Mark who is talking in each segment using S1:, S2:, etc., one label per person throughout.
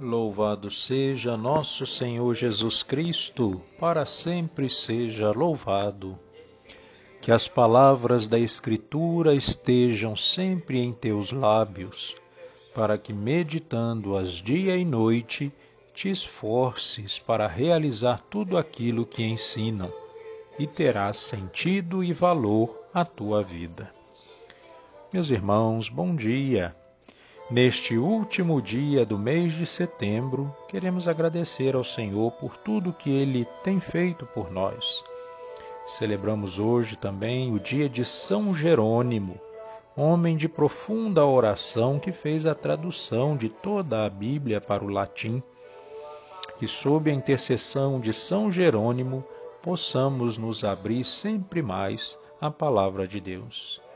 S1: Louvado seja nosso Senhor Jesus Cristo, para sempre seja louvado. Que as palavras da Escritura estejam sempre em teus lábios para que, meditando-as dia e noite, te esforces para realizar tudo aquilo que ensinam, e terás sentido e valor a tua vida. Meus irmãos, bom dia! Neste último dia do mês de setembro, queremos agradecer ao Senhor por tudo que Ele tem feito por nós. Celebramos hoje também o dia de São Jerônimo, homem de profunda oração que fez a tradução de toda a Bíblia para o latim, que sob a intercessão de São Jerônimo possamos nos abrir sempre mais à palavra de Deus.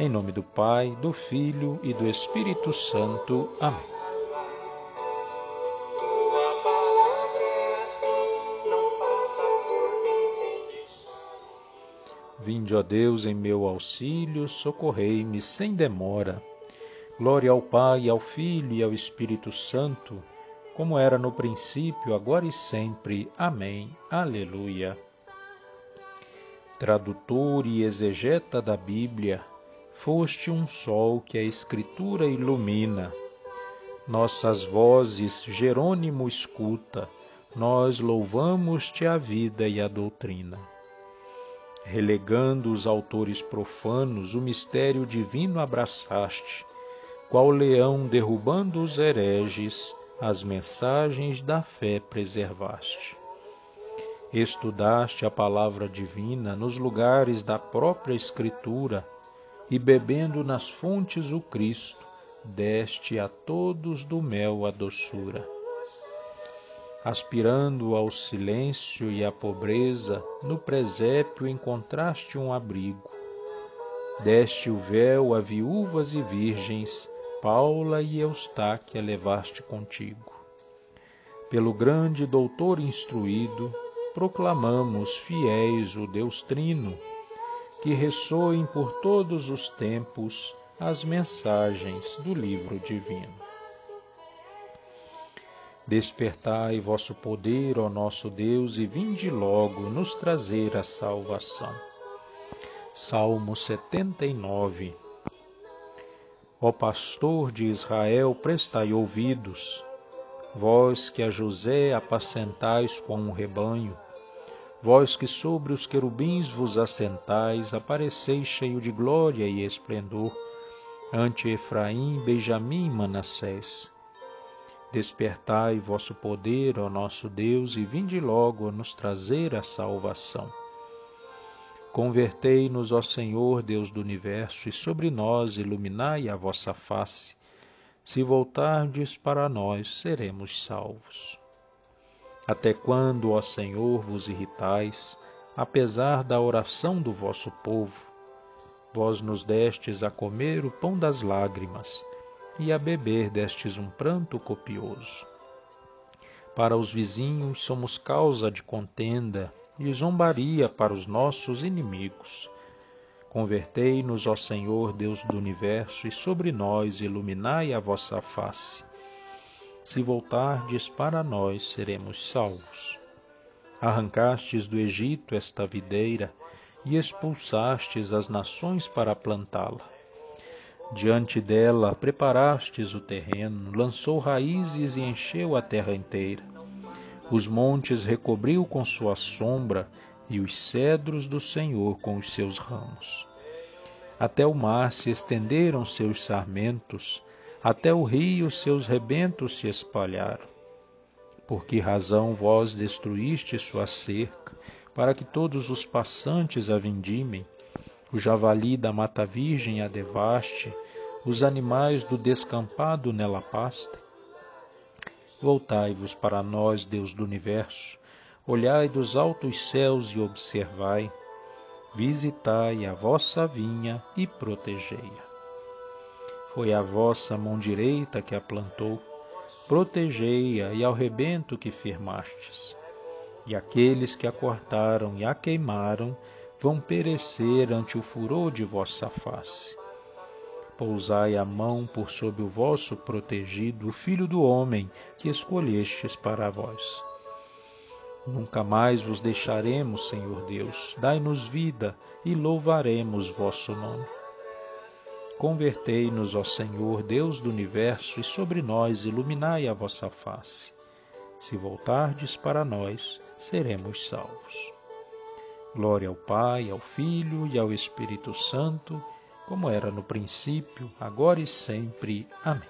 S1: Em nome do Pai, do Filho e do Espírito Santo. Amém. Vinde, ó Deus, em meu auxílio, socorrei-me sem demora. Glória ao Pai, ao Filho e ao Espírito Santo, como era no princípio, agora e sempre. Amém. Aleluia. Tradutor e exegeta da Bíblia, foste um sol que a Escritura ilumina. Nossas vozes Jerônimo escuta, nós louvamos-te a vida e a doutrina relegando os autores profanos, o mistério divino abraçaste, qual leão derrubando os hereges, as mensagens da fé preservaste. Estudaste a palavra divina nos lugares da própria Escritura e, bebendo nas fontes o Cristo, deste a todos do mel a doçura aspirando ao silêncio e à pobreza, no presépio encontraste um abrigo. Deste o véu a viúvas e virgens, Paula e Eustáquia levaste contigo. Pelo grande doutor instruído, proclamamos fiéis o Deus Trino, que ressoem por todos os tempos as mensagens do livro divino. Despertai vosso poder, ó nosso Deus, e vinde logo nos trazer a salvação. Salmo 79 Ó pastor de Israel, prestai ouvidos, vós que a José apacentais com um rebanho, vós que sobre os querubins vos assentais, apareceis cheio de glória e esplendor, ante Efraim, Benjamim e Manassés Despertai vosso poder, ó nosso Deus, e vinde logo nos trazer a salvação. Convertei-nos, ó Senhor, Deus do universo, e sobre nós iluminai a vossa face. Se voltardes para nós, seremos salvos. Até quando, ó Senhor, vos irritais, apesar da oração do vosso povo? Vós nos destes a comer o pão das lágrimas e a beber destes um pranto copioso. Para os vizinhos somos causa de contenda e zombaria para os nossos inimigos. Convertei-nos, ó Senhor, Deus do universo, e sobre nós iluminai a vossa face. Se voltardes para nós, seremos salvos. Arrancastes do Egito esta videira e expulsastes as nações para plantá-la Diante dela preparastes o terreno, lançou raízes e encheu a terra inteira. Os montes recobriu com sua sombra e os cedros do Senhor com os seus ramos. Até o mar se estenderam seus sarmentos, até o rio seus rebentos se espalharam. Por que razão vós destruíste sua cerca, para que todos os passantes a vindimem? o javali da mata virgem a devaste, os animais do descampado nela pastem? Voltai-vos para nós, Deus do universo, olhai dos altos céus e observai, visitai a vossa vinha e protegei-a. Foi a vossa mão direita que a plantou, protegei-a e ao rebento que firmastes. E aqueles que a cortaram e a queimaram vão perecer ante o furor de vossa face. Pousai a mão por sob o vosso protegido, o Filho do Homem que escolhestes para vós. Nunca mais vos deixaremos, Senhor Deus, dai-nos vida e louvaremos vosso nome. Convertei-nos, ó Senhor, Deus do universo, e sobre nós iluminai a vossa face. Se voltardes para nós, seremos salvos. Glória ao Pai, ao Filho e ao Espírito Santo, como era no princípio, agora e sempre. Amém.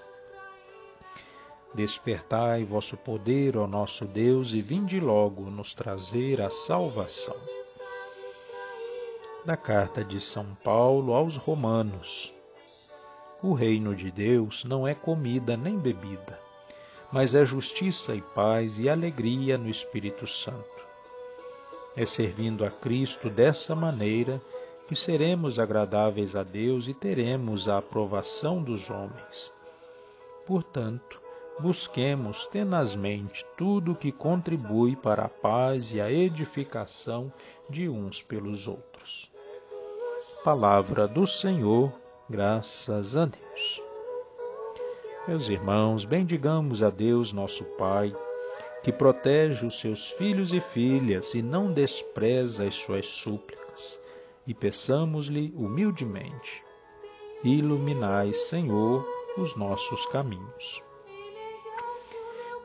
S1: Despertai vosso poder, ó nosso Deus, e vinde logo nos trazer a salvação. Da carta de São Paulo aos Romanos. O reino de Deus não é comida nem bebida, mas é justiça e paz e alegria no Espírito Santo. É servindo a Cristo dessa maneira que seremos agradáveis a Deus e teremos a aprovação dos homens. Portanto, busquemos tenazmente tudo que contribui para a paz e a edificação de uns pelos outros. Palavra do Senhor Graças a Deus. Meus irmãos, bendigamos a Deus, nosso Pai, que protege os seus filhos e filhas e não despreza as suas súplicas, e peçamos-lhe humildemente: Iluminai, Senhor, os nossos caminhos.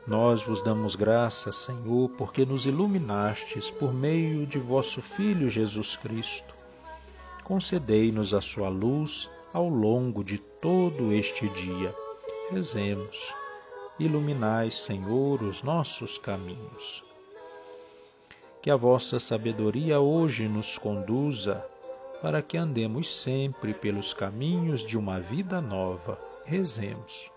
S1: Nós vos damos graças, Senhor, porque nos iluminastes por meio de vosso Filho Jesus Cristo. Concedei-nos a sua luz ao longo de todo este dia. Rezemos. Iluminai, Senhor, os nossos caminhos. Que a vossa sabedoria hoje nos conduza para que andemos sempre pelos caminhos de uma vida nova. Rezemos.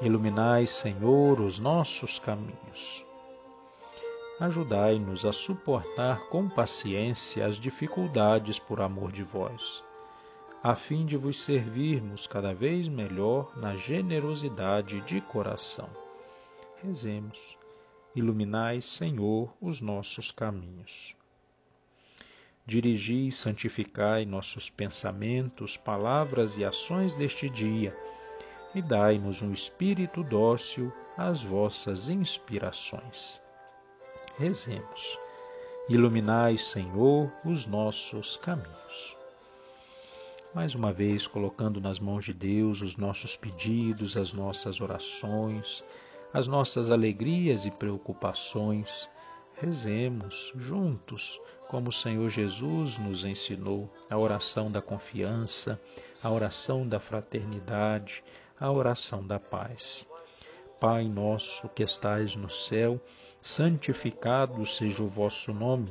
S1: Iluminai, Senhor, os nossos caminhos. Ajudai-nos a suportar com paciência as dificuldades por amor de vós a fim de vos servirmos cada vez melhor na generosidade de coração. Rezemos. Iluminai, Senhor, os nossos caminhos. Dirigi e santificai nossos pensamentos, palavras e ações deste dia, e dai-nos um espírito dócil às vossas inspirações. Rezemos. Iluminai, Senhor, os nossos caminhos mais uma vez colocando nas mãos de Deus os nossos pedidos, as nossas orações, as nossas alegrias e preocupações. Rezemos juntos, como o Senhor Jesus nos ensinou, a oração da confiança, a oração da fraternidade, a oração da paz. Pai nosso que estais no céu, santificado seja o vosso nome.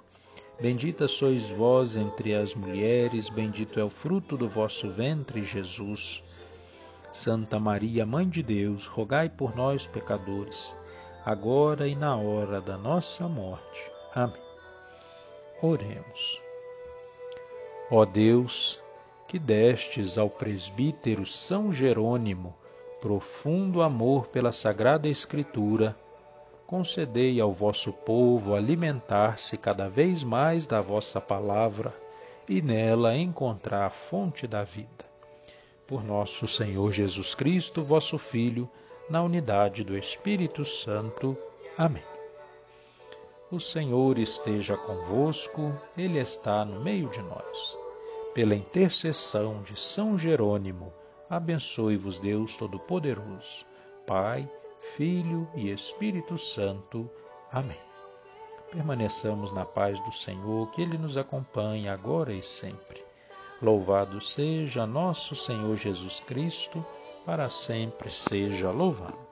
S1: Bendita sois vós entre as mulheres, bendito é o fruto do vosso ventre, Jesus. Santa Maria, Mãe de Deus, rogai por nós, pecadores, agora e na hora da nossa morte. Amém. Oremos. Ó Deus, que destes ao presbítero São Jerônimo profundo amor pela Sagrada Escritura, concedei ao vosso povo alimentar-se cada vez mais da vossa palavra e nela encontrar a fonte da vida. Por nosso Senhor Jesus Cristo, vosso Filho, na unidade do Espírito Santo. Amém. O Senhor esteja convosco, Ele está no meio de nós. Pela intercessão de São Jerônimo, abençoe-vos Deus Todo-Poderoso, Pai, Filho e Espírito Santo. Amém. Permaneçamos na paz do Senhor, que Ele nos acompanhe agora e sempre. Louvado seja nosso Senhor Jesus Cristo, para sempre seja louvado.